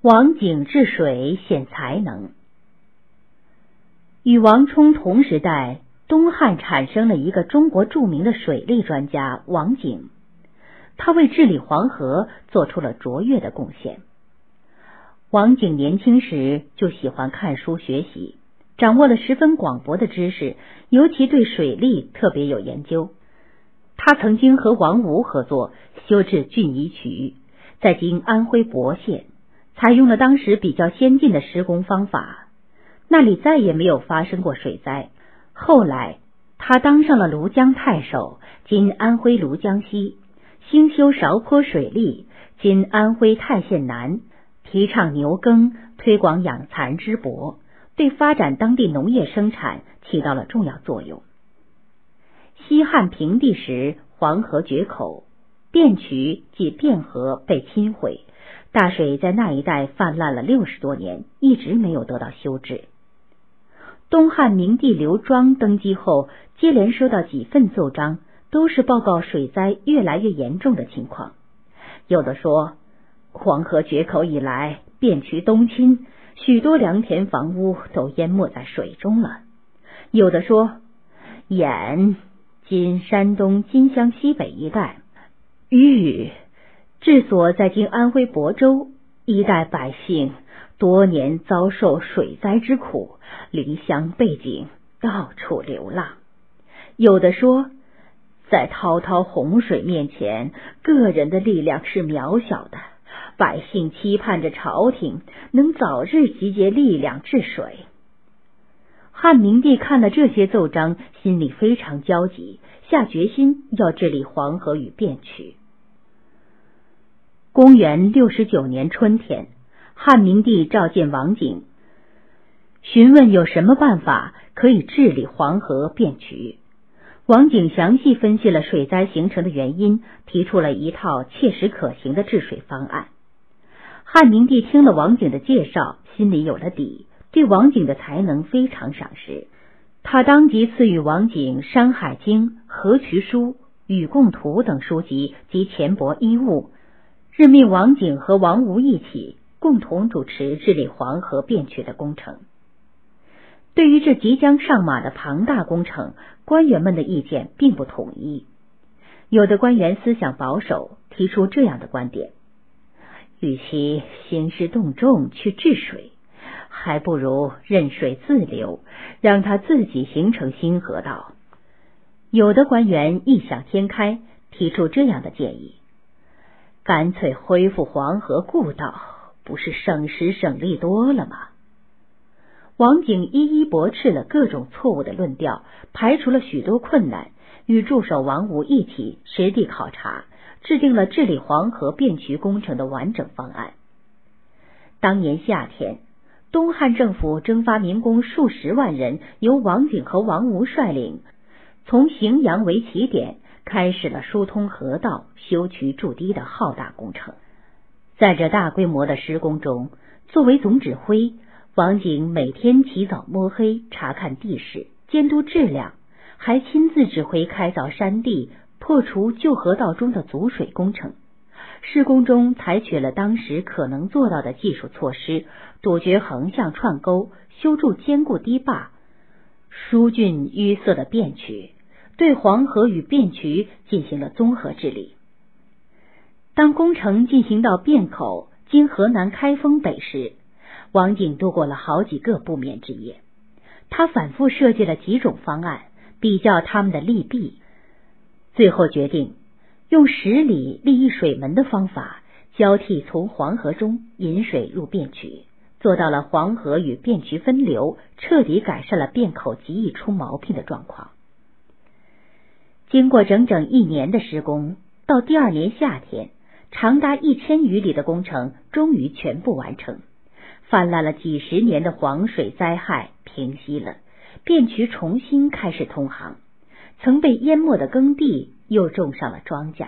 王景治水显才能。与王充同时代，东汉产生了一个中国著名的水利专家王景，他为治理黄河做出了卓越的贡献。王景年轻时就喜欢看书学习，掌握了十分广博的知识，尤其对水利特别有研究。他曾经和王吴合作修治浚仪渠，在今安徽亳县。采用了当时比较先进的施工方法，那里再也没有发生过水灾。后来，他当上了庐江太守，今安徽庐江西，兴修韶坡水利，今安徽泰县南，提倡牛耕，推广养蚕织帛，对发展当地农业生产起到了重要作用。西汉平帝时，黄河决口，汴渠即汴河被侵毁。大水在那一带泛滥了六十多年，一直没有得到修治。东汉明帝刘庄登基后，接连收到几份奏章，都是报告水灾越来越严重的情况。有的说黄河决口以来，遍渠东侵，许多良田房屋都淹没在水中了；有的说兖今山东金乡西北一带，豫。治所在今安徽亳州一代，百姓多年遭受水灾之苦，离乡背井，到处流浪。有的说，在滔滔洪水面前，个人的力量是渺小的。百姓期盼着朝廷能早日集结力量治水。汉明帝看了这些奏章，心里非常焦急，下决心要治理黄河与汴渠。公元六十九年春天，汉明帝召见王景，询问有什么办法可以治理黄河变渠。王景详细分析了水灾形成的原因，提出了一套切实可行的治水方案。汉明帝听了王景的介绍，心里有了底，对王景的才能非常赏识。他当即赐予王景《山海经》《河渠书》《禹贡图》等书籍及钱帛衣物。任命王景和王吴一起共同主持治理黄河变渠的工程。对于这即将上马的庞大工程，官员们的意见并不统一。有的官员思想保守，提出这样的观点：与其兴师动众去治水，还不如任水自流，让它自己形成新河道。有的官员异想天开，提出这样的建议。干脆恢复黄河故道，不是省时省力多了吗？王景一一驳斥了各种错误的论调，排除了许多困难，与助手王吴一起实地考察，制定了治理黄河变渠工程的完整方案。当年夏天，东汉政府征发民工数十万人，由王景和王吴率领，从荥阳为起点。开始了疏通河道、修渠筑堤的浩大工程。在这大规模的施工中，作为总指挥，王景每天起早摸黑查看地势，监督质量，还亲自指挥开凿山地、破除旧河道中的阻水工程。施工中采取了当时可能做到的技术措施，杜绝横向串沟，修筑坚固堤坝，疏浚淤塞的便渠。对黄河与汴渠进行了综合治理。当工程进行到汴口（经河南开封北）时，王景度过了好几个不眠之夜。他反复设计了几种方案，比较他们的利弊，最后决定用十里立一水门的方法，交替从黄河中引水入汴渠，做到了黄河与汴渠分流，彻底改善了汴口极易出毛病的状况。经过整整一年的施工，到第二年夏天，长达一千余里的工程终于全部完成。泛滥了几十年的黄水灾害平息了，汴渠重新开始通航，曾被淹没的耕地又种上了庄稼。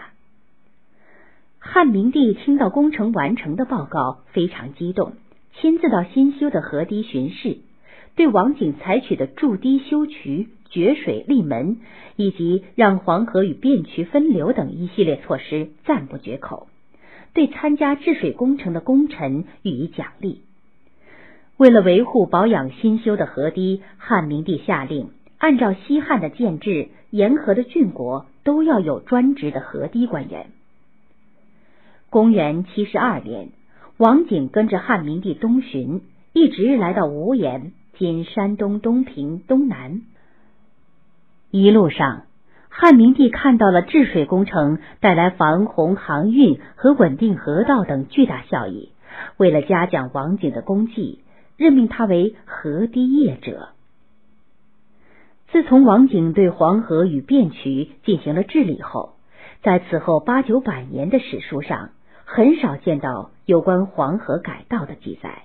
汉明帝听到工程完成的报告，非常激动，亲自到新修的河堤巡视，对王景采取的筑堤修渠。决水立门，以及让黄河与汴渠分流等一系列措施赞不绝口，对参加治水工程的功臣予以奖励。为了维护保养新修的河堤，汉明帝下令，按照西汉的建制，沿河的郡国都要有专职的河堤官员。公元七十二年，王景跟着汉明帝东巡，一直来到无盐（今山东东平东南）。一路上，汉明帝看到了治水工程带来防洪、航运和稳定河道等巨大效益。为了嘉奖王景的功绩，任命他为河堤业者。自从王景对黄河与汴渠进行了治理后，在此后八九百年的史书上，很少见到有关黄河改道的记载。